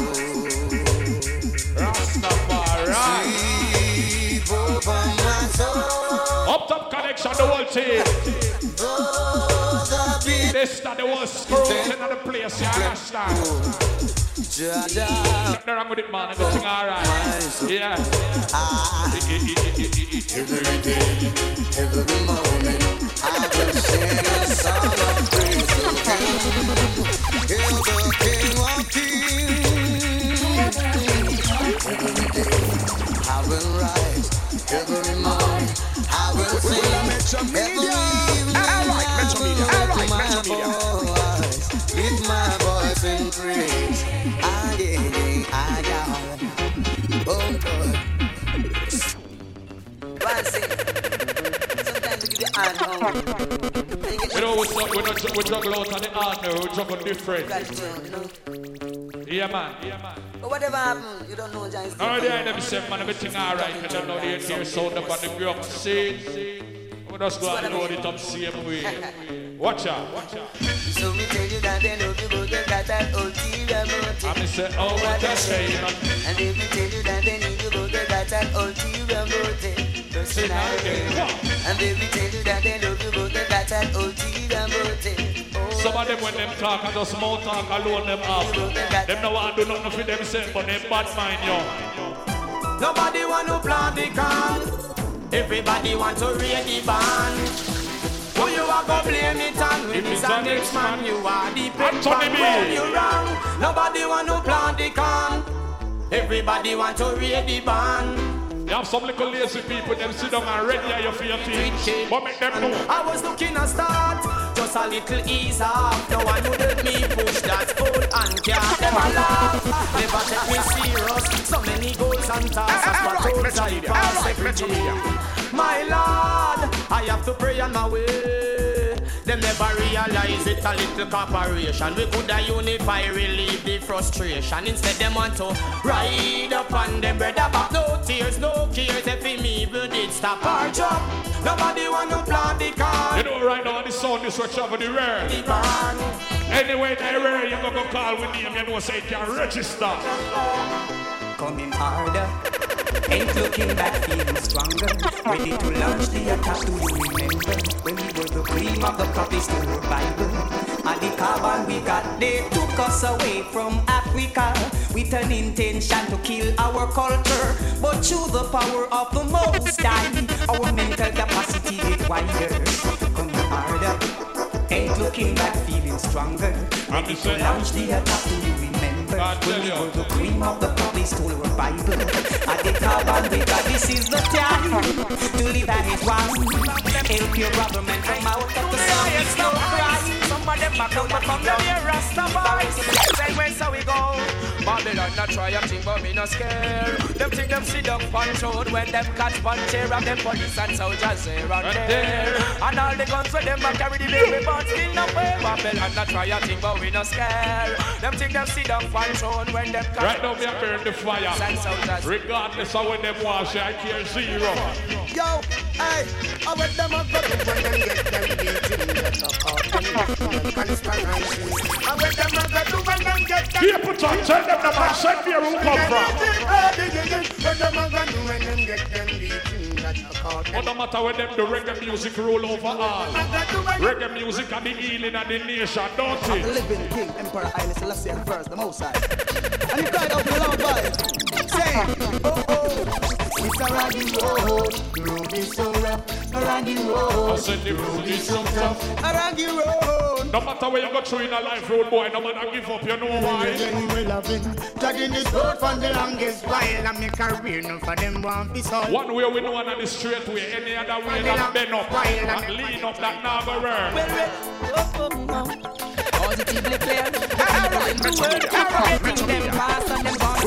Rastafari. Sweet over my soul. Up top connection, the whole team. The This that the whole screw in the place, you understand? Every day, every moment, I will sing a song of praise to Him. Hail the King of Kings. Every day, I will rise. Every morning, I will sing. Every I, oh God. You know, we juggle, we don't we juggle out on the honor, we juggle different. Yeah, man. Yeah, man. But whatever happened, you don't know Giants. Already I never said, man, everything alright. You don't know the entire sound up on the group. See? We just go and load it up same way. Watch out. Watch out. So me tell you that they know people they got that ulterior motive. I'm say, oh, what I say, you know. And if me tell you that they need you, but they got that ulterior motive. Personality. And if me tell you that they love you, but they got that ulterior motive. Some of them when them talk I just small talk alone them off. Them no want to do nothing for themselves, but they bad mind yo. Nobody want to plant the can. Everybody want to read the band. Who you are go blame it on? When it's a next man, you are the man. When you wrong, nobody want to plant the can. Everybody want to read the band. You have some little lazy people, them sit down and ready at your for your teeth. But make them know. I was looking to start just a little ease off. No one would let me push that pull and can't never laugh. Never take me serious. So many goals and tasks, but goals I pass every day. My Lord, I have to pray on my way. Them never realize it a little corporation. We coulda unify, relieve the frustration. Instead, them want to ride up on them brother back. No tears, no cares. If him evil did stop our job, nobody want to plant the car. You know right now the sound is switch over the rare. Anyway, the rare you go go call with name, you know say it can register. Coming harder, ain't looking back, feeling stronger. Ready to launch the attack. Do you remember when we were the cream of the crop? Is the Bible. And the carbon we got, they took us away from Africa with an intention to kill our culture. But through the power of the Most High, our mental capacity get wider. Coming harder, ain't looking back, feeling stronger. Ready to launch the attack. Do you remember? When we were the cream of the they stole our Bible. And the carbon we got, this is the time to live and it one. Help your brother man come out of the sun. It's no crying. Some of them back up from the near Rastafari. Say where so we go. Babylon not try a thing but me no scare. Them think them punch road when them catch one chair and them police and soldiers here and there. And all the guns where them a carry the baby but still no way. Babylon not try a thing but we no scare. Them think them sit down punch road when them catch Right now we are burning the fire. Regardless of when them wash, I care zero. Yo, hey, I want them go to when them get them beating. Up when People talk, them. When when. But no matter where them the reggae music roll over all. Reggae music are the healing of the nation, don't it? living king, Emperor Haile Selassie the first, the most high. And he cried out with a loud voice, oh oh, it's a raggy road, the road is so rough, a raggy I said the road is so tough. a raggy road. No matter where you go through in a life road, boy, no matter give up, you know why? we love it. Dragging this road for the longest while. I make a career, none for them want be sold. One way we know and the straight way, any other way that bend up and lean up that now go work. Positively clear. Alright, the word getting them fast and them gone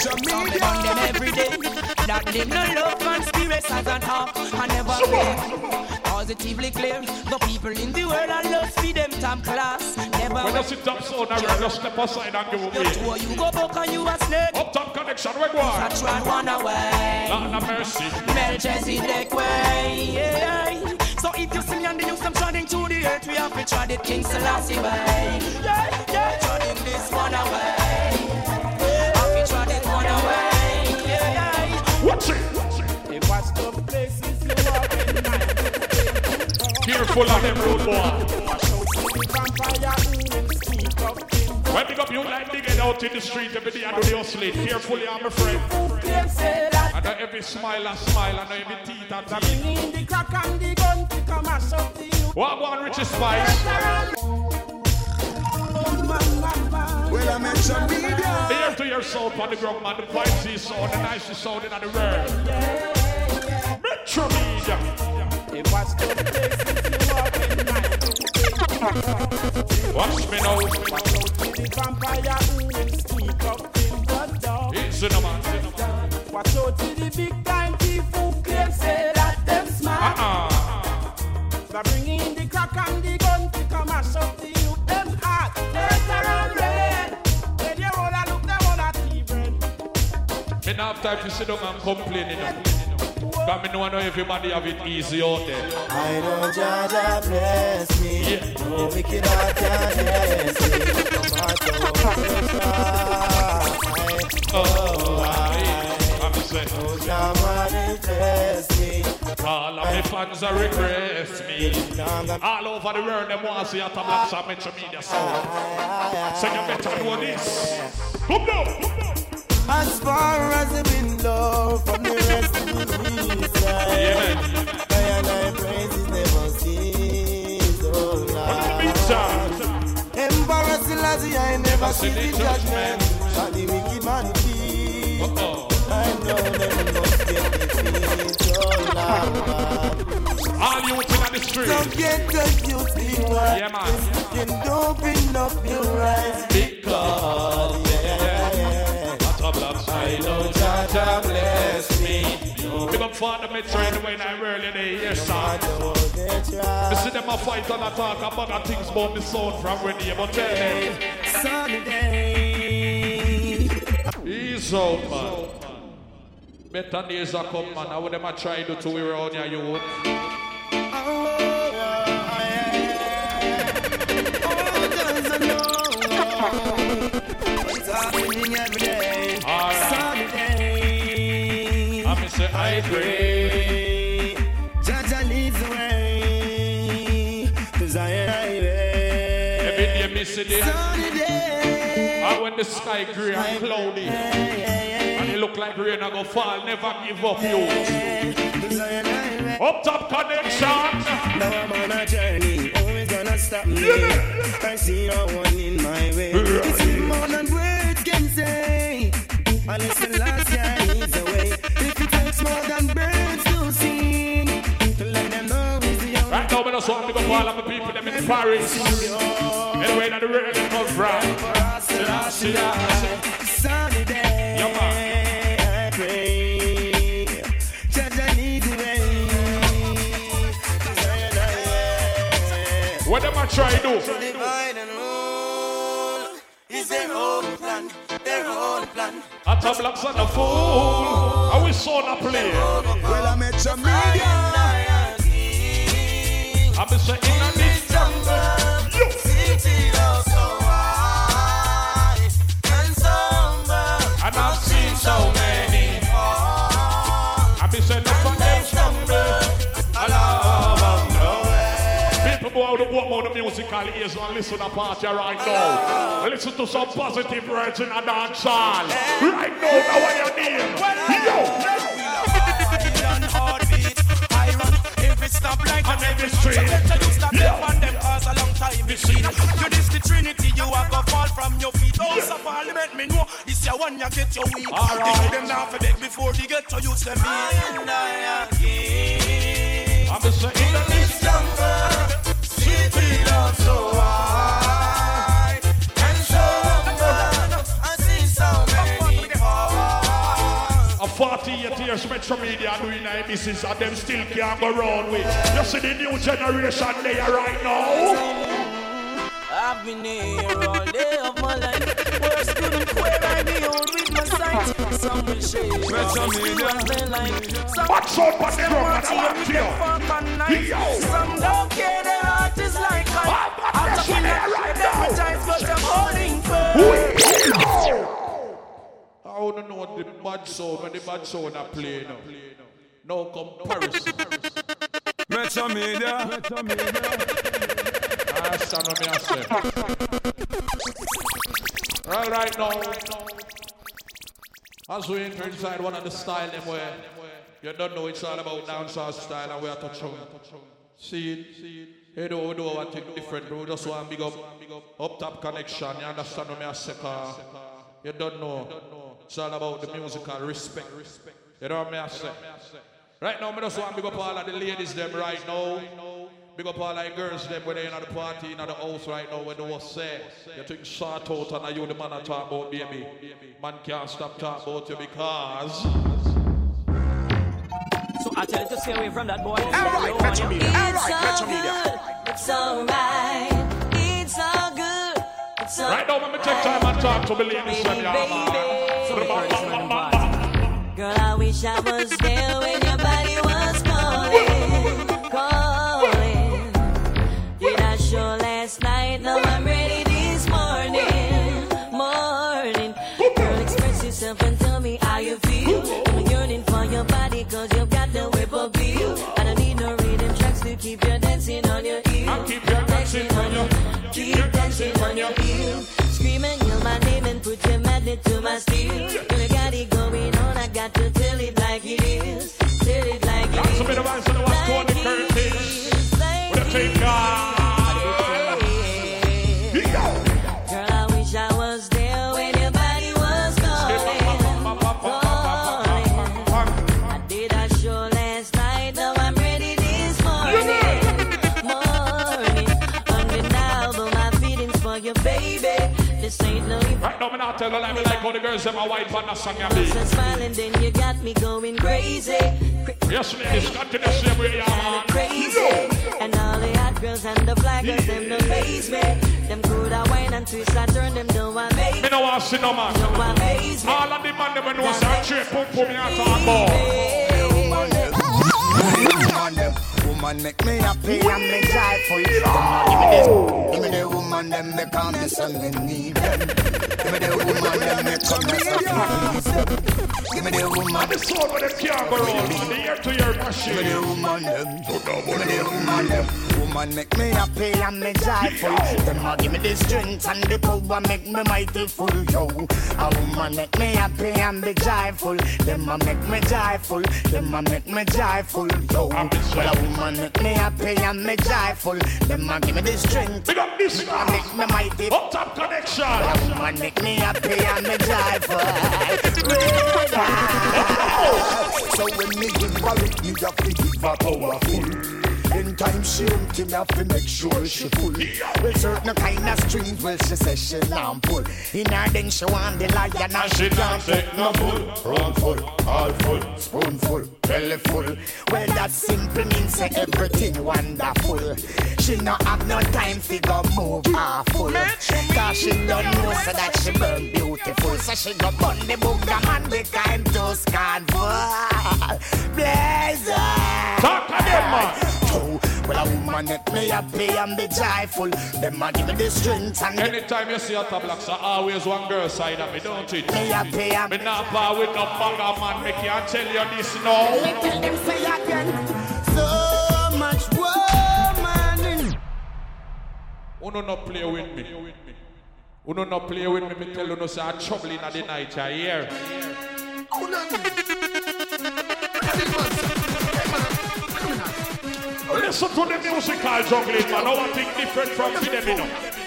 Sound them on them every day. Them no love conspiracies and half and never fail. Positively clear. The people in the world are lost for them time class. Never When you sit up so now, just step aside and give You two, away. you go back and you a snake. Up top connection, we go on. Such one one away. Lord have mercy. Melchizedek way. Yeah. So if you see me and the news, I'm treading to the earth. We have to tread it King Selassie way. Yeah, yeah. Treading this one away. Watch it. If watch the places you walk in Careful of them road boy. When big up you like digging out in the street every day and do the hustling. Carefully, eh? I'm a friend. I know every smile and smile, I know every teeth and teeth. in the crack and the gun to come and shut the. What one Richie Spice? Well, I mention media. Ear to your soul on the ground, man. The vibes is sound, the nicest sound in the world. Metro Media. If watch the places you walk in Watch me now. the vampire who will speak up in the dark. It's in the man. Watch out to the big not have time to sit down and complain, know. Because me know I know everybody have it easy out there. I know Jaja bless me. No wicked heart can bless me. No matter what you try. Oh, I, I'm saying. Oh, me. All of my fans are regress me. All over the world, them want to see a tablet some Metro Media sound. So you better know this. Come down. As far as the window from the rest of the east side. Yeah, I and I praises never cease, oh Lord. Emperor Selassie, I never see the judgment. But the wicked man feed. I know them must get defeat, oh Lord. All you in the street. Don't get confused, be wise. Yeah, man. You can open up your eyes. Because, Jaja bless me. Big up for the Metro anyway, in the early day, yes, sir. You see them a fight and a talk about the things about the sound from when they but tell them. Sunny day. Out, man. Better days are come, man. How would them a try to do to around your youth? It's happening every day. I agree. Jaja leads the way to Zion Highway. Every day me see the Sunny day. And when the sky grey and cloudy And it look like rain a go fall Never give up you Up top connection Now I'm on a journey, always gonna stop me. I see no one in my way. It's more than words can say. Unless the last guy is away. Right now me just want to go all of the people them in Paris Anyway that the rain they come from Selassie sunny day. Yeah, man. I pray. Jaja lead the way. What them try do? Divide and rule is their own plan, their own plan. Hotta Blaxx on the fool Play Well, I Metro Media. I'm in this jungle City so high and somber. And I've seen so musical ears and listen to party right now. Listen to some positive words in a dance hall. Right now, now what your name? Yo! Stop like on every street. You stop them on them cause a long time machine. You this the Trinity, you are gonna fall from your feet. Oh, so parliament me know this your one you get your weak. All right. Them now for beg before they get to use them. And. I'm just saying that this number, city love so high and so humble. I see so many hearts. A 48 years Metro Media doing their business and them still can't go round with. You see the new generation there right now. I've been here all day of my life. Words couldn't quit, I behold with my sight. Some will shake, Metro others Media. do as they like. Some What's up on the them ground, want to man? hear I'm me here. get fuck and nice. Yo. Some don't care, their heart is like ice. I'm this talking one here like right now. time, but I'm holding firm. I want to know the bad sound when the bad sound are playing. now. No comparison. Metro Media. I ah, stand on me say. Right, right now. As we enter inside one of the style them where you don't know it's all about dancehall style and we are touching. See it, see it. Hey, do we do one thing different, bro. Just one big up, up top connection. You understand what I say? 'cause You don't know. It's all about the musical respect. You know what I say? Right now, me just want to big up all of the ladies them right now. Big up all the girls them when they in the party, in the house right now, when they was say, you think short out and you the man I talk about, baby. Man can't stop talking about you because... I tell you to stay away from that boy. Alright, Metro Media. All Metro Media. It's alright. It's all good. It's all Right now, let me take time and talk to ladies them, yeah. Girl, I wish I was there when your body was calling. Dancing on your, Keep dancing on your heel. Screaming your my name and put your magnet to my steel. Girl, you got it going on. I got to tell it like it is. How the girls them a white on the song ya be. So smiling, then you got me going crazy. Yes, ladies, got to the same way, yeah, man. Crazy. And all the hot girls and the fly girls, them no face me. Them could I wine and twist, I turn them no amaze. Me no want see no man. No amaze me. All of the man them know say straight pum pum me a talk about. Woman, them, woman make me happy and me joyful. On, give me this, give me the woman them they call me son me need them. Give me the woman them they come me so them. Give me the woman. The soul with them can't go. The ear to ear machine. Give me the woman them. Give me the woman them. Woman make me happy and me joyful. Them a give me the strength and the power make me mighty full. Yo, a woman make me happy and be joyful. Them a make me joyful. Them a make me joyful. Yo, well a woman make me happy and me joyful. Them a give me the strength. Big up this a make me mighty. Up top connection. Well a woman make me happy and me joyful. So when me give her me have to give her powerful. In time she empty, me have to make sure she full. Well, certain kind of strings, well, she says she not pull. In her then she want the lion and she can't take no bull. Round full, all full, spoonful, belly full. Well, that simple means say everything wonderful. She not have no time to go move full. Cause she don't know so that she burn beautiful. So she go burn the book, the man behind to scornful. Blazer. Talk again, man. Oh, well, a woman make me happy and be joyful. Them a give me the strength and Anytime you see a top blocks, I always one girl side of me, don't it? Me happy and Me not bar with no bugger man, me can't tell you this now. Me tell them say again. So much woman. Uno not play with me. Uno not play with me. Me tell you no say I'm trouble in the night. I hear. Listen to the musical juggling, man. I want to different from them, you know.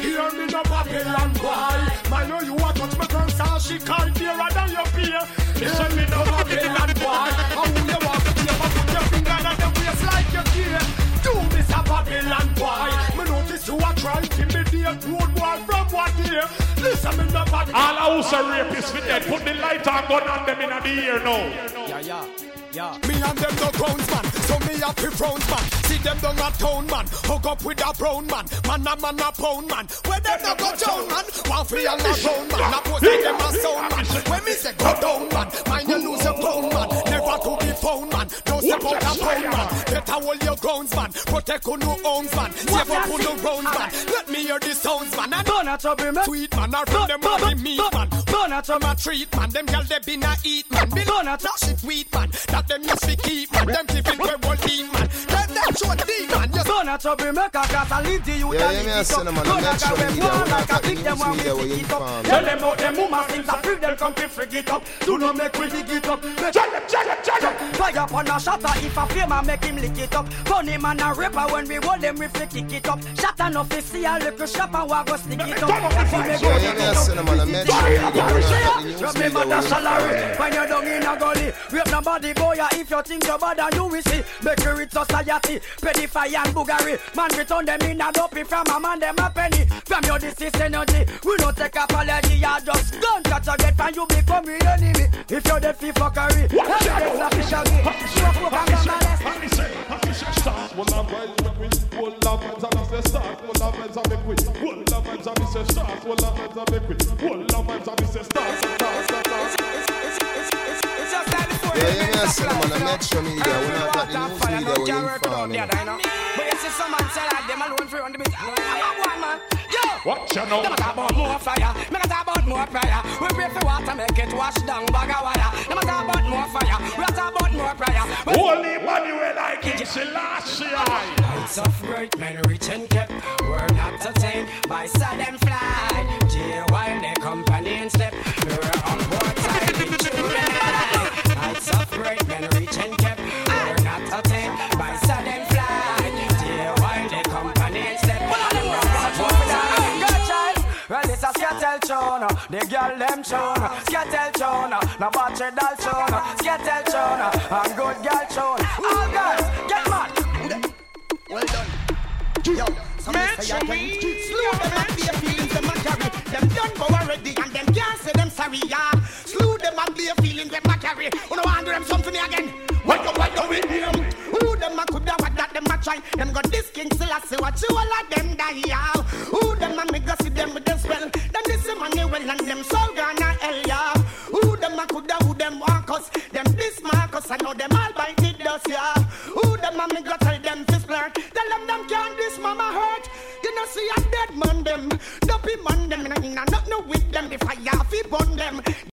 Hear me no Babylon boy Man know you want touch my girl so she can't hear than your peer Hear me no Babylon boy How you walk the paper put your finger on the waist like you care Do me a Babylon boy Me notice you are trying to intimidate road boy from what year Listen me no Babylon All house are rapists with them. Put the light and gun on them in the ear now. Yeah, yeah. Yeah. Me and them no grounds man, so me a fi frowns man. See them down a town man, hook up with a brown man. Man a man a pound man, where them no go down man. One free and a grown man, pose like them a sound man. When me say go down man, mind you lose your pound man. Never to be found man, don't step out a pound man. Better hold your grounds man, protect who no owns man. Save up who no rounds man. Let me hear the sounds man. And Burn out trouble, man. Sweet man, I from them a meat man. Burn out From a treat man, them girl they been a eat man. Burn out shit weed man, that them used to keep man. Them keep it where one lean man. Them them show deep man. Yes. Burn out trouble, make a cast and leave the youth Yeah, and yeah, me leave a it say up. no, man. Burn Make out sure trouble, me war there, we like not a pick them news when we media where pick you it up. inform. Tell them out them woman things a free them come to frig it up. Do not make we dig it up. Make Check them, check them, check them. Fire upon a shatter if a flame and make him lick it up. Funny man a rapper when we hold them we flick it up. Shut enough to see a little shop and we go stick it up. If we make Yeah, we yeah, dig me it a up. say no, man. Make sure me there, we not the news Remember the salary when you're down in a gully. Rape nobody boy, yeah, if you think you're bad and you will see. Rich society, pedify and boogery. Man return them in a dopey from a man them a penny. From your disease energy, we don't take apology. You just don't catch a get and you become the enemy. If you're the fee fuckery, every day's a fish again. Smoke, smoke and come and let's Yeah, yeah, me a say no, man. Make sure me there, we not the news media where you inform. you know. But you see some man say like them alone free on the beat. One man, yo. Watch you know. Them talk about more fire. Me a talk about more prayer. We pray for water, make it wash down bag of wire. Them a talk about more fire. We a talk about more prayer. But- Holy Emmanuel, I King Selassie. Heights of great men rich and kept were not attained by sudden flight. J while their company step, we were on board July. Heights of great men rich and kept skettle tune, the girl them tune, skettle tune, now watch it all tune, skettle tune, and good girl tune. All girls, get mad. Well done. Yo, slew them them a carry. Them done and them can't say them sorry. Slew them them a carry. You want them again. With them. Who them a coulda what that them a. Them got this king I say what you them die. Who them a see them them this and them so gonna. Who them a coulda who them. Them this I know them all bite it dust, yeah. Who them a me go to. Tell them them can't this mama hurt. You know see a dead man them. Dopey man them. And I not no with them. The fire fi burn them.